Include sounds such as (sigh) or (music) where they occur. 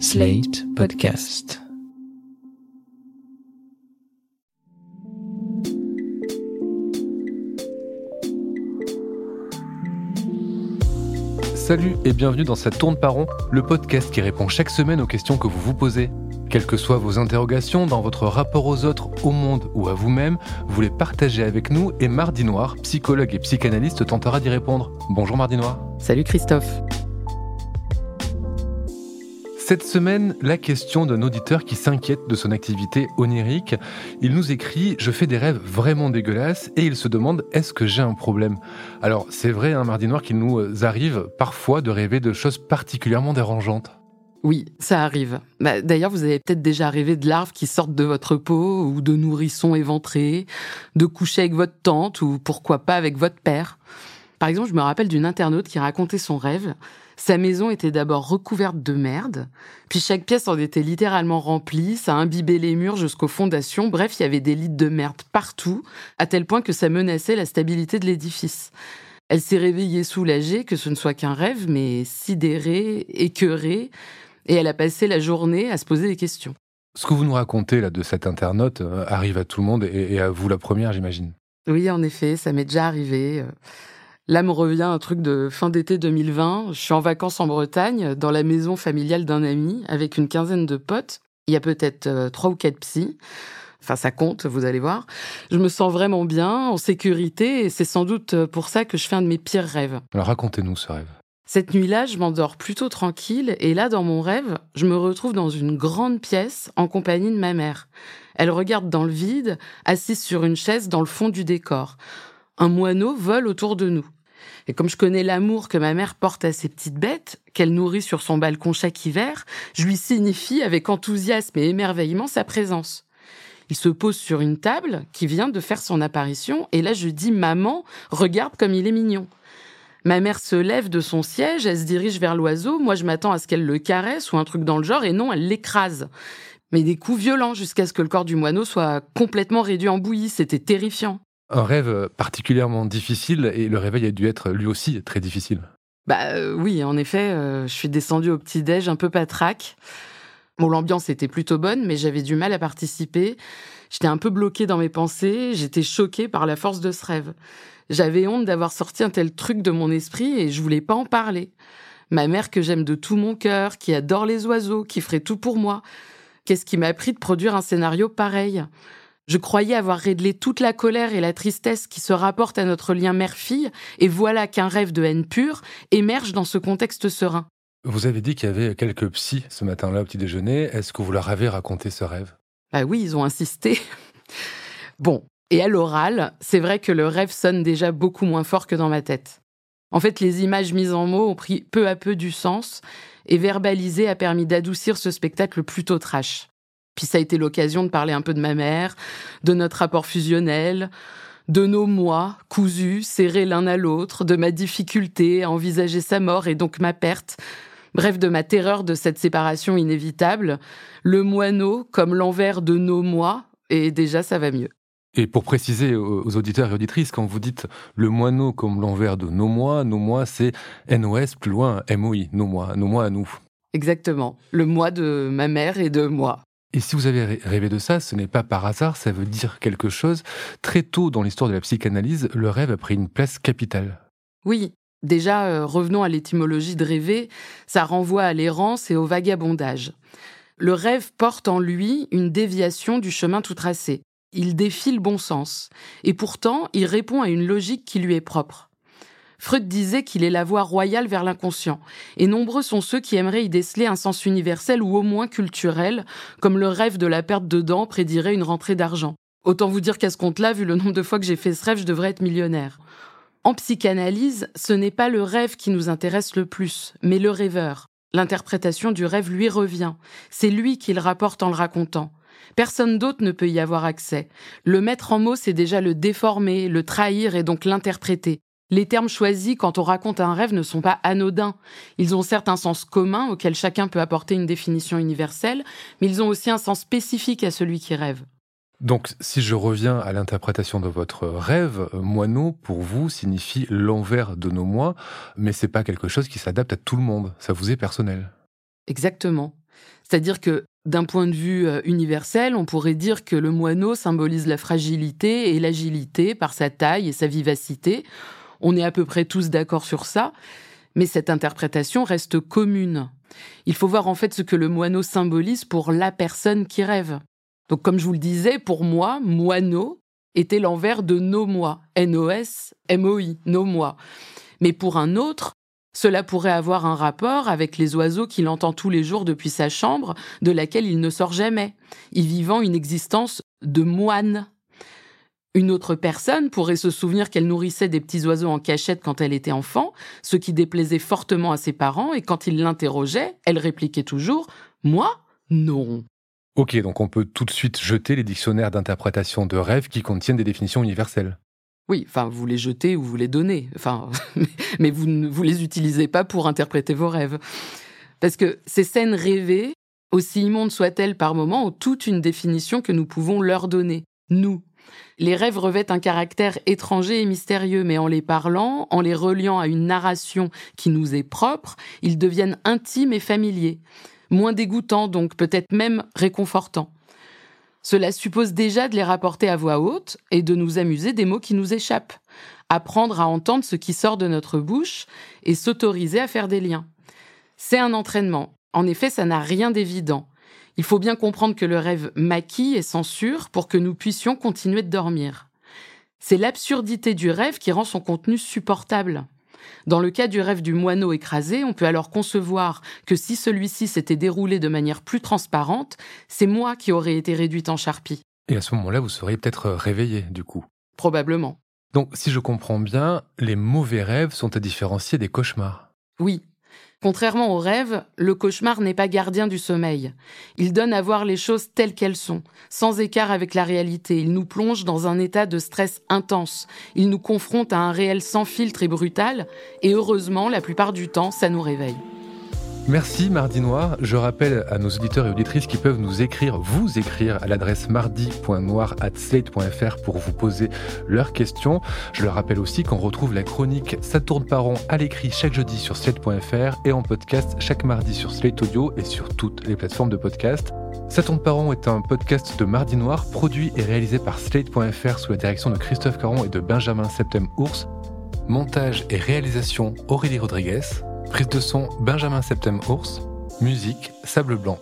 Slate Podcast. Salut et bienvenue dans cette tourne par rond, le podcast qui répond chaque semaine aux questions que vous vous posez. Quelles que soient vos interrogations dans votre rapport aux autres, au monde ou à vous-même, vous les partagez avec nous et Mardi Noir, psychologue et psychanalyste, tentera d'y répondre. Bonjour Mardi Noir. Salut Christophe. Cette semaine, la question d'un auditeur qui s'inquiète de son activité onirique. Il nous écrit Je fais des rêves vraiment dégueulasses et il se demande Est-ce que j'ai un problème? Alors, c'est vrai, un mardi noir, qu'il nous arrive parfois de rêver de choses particulièrement dérangeantes. Oui, ça arrive. Bah, D'ailleurs, vous avez peut-être déjà rêvé de larves qui sortent de votre peau ou de nourrissons éventrés, de coucher avec votre tante ou pourquoi pas avec votre père. Par exemple, je me rappelle d'une internaute qui racontait son rêve. Sa maison était d'abord recouverte de merde, puis chaque pièce en était littéralement remplie, ça imbibait les murs jusqu'aux fondations, bref, il y avait des litres de merde partout, à tel point que ça menaçait la stabilité de l'édifice. Elle s'est réveillée soulagée que ce ne soit qu'un rêve, mais sidérée, écœurée, et elle a passé la journée à se poser des questions. Ce que vous nous racontez là de cette internaute euh, arrive à tout le monde et, et à vous la première, j'imagine. Oui, en effet, ça m'est déjà arrivé. Euh, Là me revient un truc de fin d'été 2020. Je suis en vacances en Bretagne, dans la maison familiale d'un ami, avec une quinzaine de potes. Il y a peut-être euh, trois ou quatre psys. Enfin, ça compte, vous allez voir. Je me sens vraiment bien, en sécurité, et c'est sans doute pour ça que je fais un de mes pires rêves. Alors racontez-nous ce rêve. Cette nuit-là, je m'endors plutôt tranquille, et là, dans mon rêve, je me retrouve dans une grande pièce en compagnie de ma mère. Elle regarde dans le vide, assise sur une chaise dans le fond du décor. Un moineau vole autour de nous. Et comme je connais l'amour que ma mère porte à ses petites bêtes, qu'elle nourrit sur son balcon chaque hiver, je lui signifie avec enthousiasme et émerveillement sa présence. Il se pose sur une table qui vient de faire son apparition, et là je dis Maman, regarde comme il est mignon. Ma mère se lève de son siège, elle se dirige vers l'oiseau, moi je m'attends à ce qu'elle le caresse ou un truc dans le genre, et non, elle l'écrase. Mais des coups violents jusqu'à ce que le corps du moineau soit complètement réduit en bouillie, c'était terrifiant. Un rêve particulièrement difficile et le réveil a dû être lui aussi très difficile. Bah euh, oui, en effet, euh, je suis descendue au petit-déj un peu patraque. Bon, l'ambiance était plutôt bonne, mais j'avais du mal à participer. J'étais un peu bloquée dans mes pensées, j'étais choquée par la force de ce rêve. J'avais honte d'avoir sorti un tel truc de mon esprit et je voulais pas en parler. Ma mère que j'aime de tout mon cœur, qui adore les oiseaux, qui ferait tout pour moi. Qu'est-ce qui m'a appris de produire un scénario pareil? Je croyais avoir réglé toute la colère et la tristesse qui se rapportent à notre lien mère-fille, et voilà qu'un rêve de haine pure émerge dans ce contexte serein. Vous avez dit qu'il y avait quelques psys ce matin-là au petit déjeuner. Est-ce que vous leur avez raconté ce rêve? Bah oui, ils ont insisté. bon, et à l'oral, c'est vrai que le rêve sonne déjà beaucoup moins fort que dans ma tête. En fait, les images mises en mots ont pris peu à peu du sens, et verbaliser a permis d'adoucir ce spectacle plutôt trash. Puis ça a été l'occasion de parler un peu de ma mère, de notre rapport fusionnel, de nos mois cousus, serrés l'un à l'autre, de ma difficulté à envisager sa mort et donc ma perte, bref de ma terreur de cette séparation inévitable, le moineau comme l'envers de nos mois, et déjà ça va mieux. Et pour préciser aux auditeurs et auditrices, quand vous dites le moineau comme l'envers de nos mois, nos mois c'est NOS plus loin, MOI, nos mois, nos mois à nous. Exactement, le moi de ma mère et de moi. Et si vous avez rêvé de ça, ce n'est pas par hasard, ça veut dire quelque chose. Très tôt dans l'histoire de la psychanalyse, le rêve a pris une place capitale. Oui, déjà, euh, revenons à l'étymologie de rêver, ça renvoie à l'errance et au vagabondage. Le rêve porte en lui une déviation du chemin tout tracé. Il défie le bon sens. Et pourtant, il répond à une logique qui lui est propre. Freud disait qu'il est la voie royale vers l'inconscient, et nombreux sont ceux qui aimeraient y déceler un sens universel ou au moins culturel, comme le rêve de la perte de dents prédirait une rentrée d'argent. Autant vous dire qu'à ce compte-là, vu le nombre de fois que j'ai fait ce rêve, je devrais être millionnaire. En psychanalyse, ce n'est pas le rêve qui nous intéresse le plus, mais le rêveur. L'interprétation du rêve lui revient. C'est lui qui le rapporte en le racontant. Personne d'autre ne peut y avoir accès. Le mettre en mots, c'est déjà le déformer, le trahir et donc l'interpréter. Les termes choisis quand on raconte un rêve ne sont pas anodins. Ils ont certes un sens commun auquel chacun peut apporter une définition universelle, mais ils ont aussi un sens spécifique à celui qui rêve. Donc, si je reviens à l'interprétation de votre rêve, moineau, pour vous, signifie l'envers de nos mois, mais c'est pas quelque chose qui s'adapte à tout le monde. Ça vous est personnel. Exactement. C'est-à-dire que d'un point de vue euh, universel, on pourrait dire que le moineau symbolise la fragilité et l'agilité par sa taille et sa vivacité. On est à peu près tous d'accord sur ça, mais cette interprétation reste commune. Il faut voir en fait ce que le moineau symbolise pour la personne qui rêve. Donc comme je vous le disais, pour moi, moineau était l'envers de nos moi, N-O-S, M-O-I, nos moi. Mais pour un autre, cela pourrait avoir un rapport avec les oiseaux qu'il entend tous les jours depuis sa chambre, de laquelle il ne sort jamais, y vivant une existence de moine. Une autre personne pourrait se souvenir qu'elle nourrissait des petits oiseaux en cachette quand elle était enfant, ce qui déplaisait fortement à ses parents, et quand ils l'interrogeaient, elle répliquait toujours Moi Non. Ok, donc on peut tout de suite jeter les dictionnaires d'interprétation de rêves qui contiennent des définitions universelles. Oui, enfin, vous les jetez ou vous les donnez. Enfin, (laughs) mais vous ne vous les utilisez pas pour interpréter vos rêves. Parce que ces scènes rêvées, aussi immondes soient-elles par moments, ont toute une définition que nous pouvons leur donner. Nous. Les rêves revêtent un caractère étranger et mystérieux, mais en les parlant, en les reliant à une narration qui nous est propre, ils deviennent intimes et familiers. Moins dégoûtants donc, peut-être même réconfortants. Cela suppose déjà de les rapporter à voix haute et de nous amuser des mots qui nous échappent, apprendre à entendre ce qui sort de notre bouche et s'autoriser à faire des liens. C'est un entraînement. En effet, ça n'a rien d'évident. Il faut bien comprendre que le rêve maquille et censure pour que nous puissions continuer de dormir. C'est l'absurdité du rêve qui rend son contenu supportable. Dans le cas du rêve du moineau écrasé, on peut alors concevoir que si celui-ci s'était déroulé de manière plus transparente, c'est moi qui aurais été réduite en charpie. Et à ce moment-là, vous seriez peut-être réveillé, du coup. Probablement. Donc, si je comprends bien, les mauvais rêves sont à différencier des cauchemars. Oui, Contrairement au rêve, le cauchemar n'est pas gardien du sommeil. Il donne à voir les choses telles qu'elles sont, sans écart avec la réalité. Il nous plonge dans un état de stress intense. Il nous confronte à un réel sans filtre et brutal, et heureusement, la plupart du temps, ça nous réveille. Merci Mardi Noir. Je rappelle à nos auditeurs et auditrices qui peuvent nous écrire, vous écrire à l'adresse mardi.noir@slate.fr pour vous poser leurs questions. Je leur rappelle aussi qu'on retrouve la chronique Ça tourne par rond à l'écrit chaque jeudi sur slate.fr et en podcast chaque mardi sur Slate Audio et sur toutes les plateformes de podcast. Ça tourne par rond est un podcast de Mardi Noir produit et réalisé par slate.fr sous la direction de Christophe Caron et de Benjamin Septem-Ours. Montage et réalisation Aurélie Rodriguez. Prise de son Benjamin Septem Ours. Musique Sable Blanc.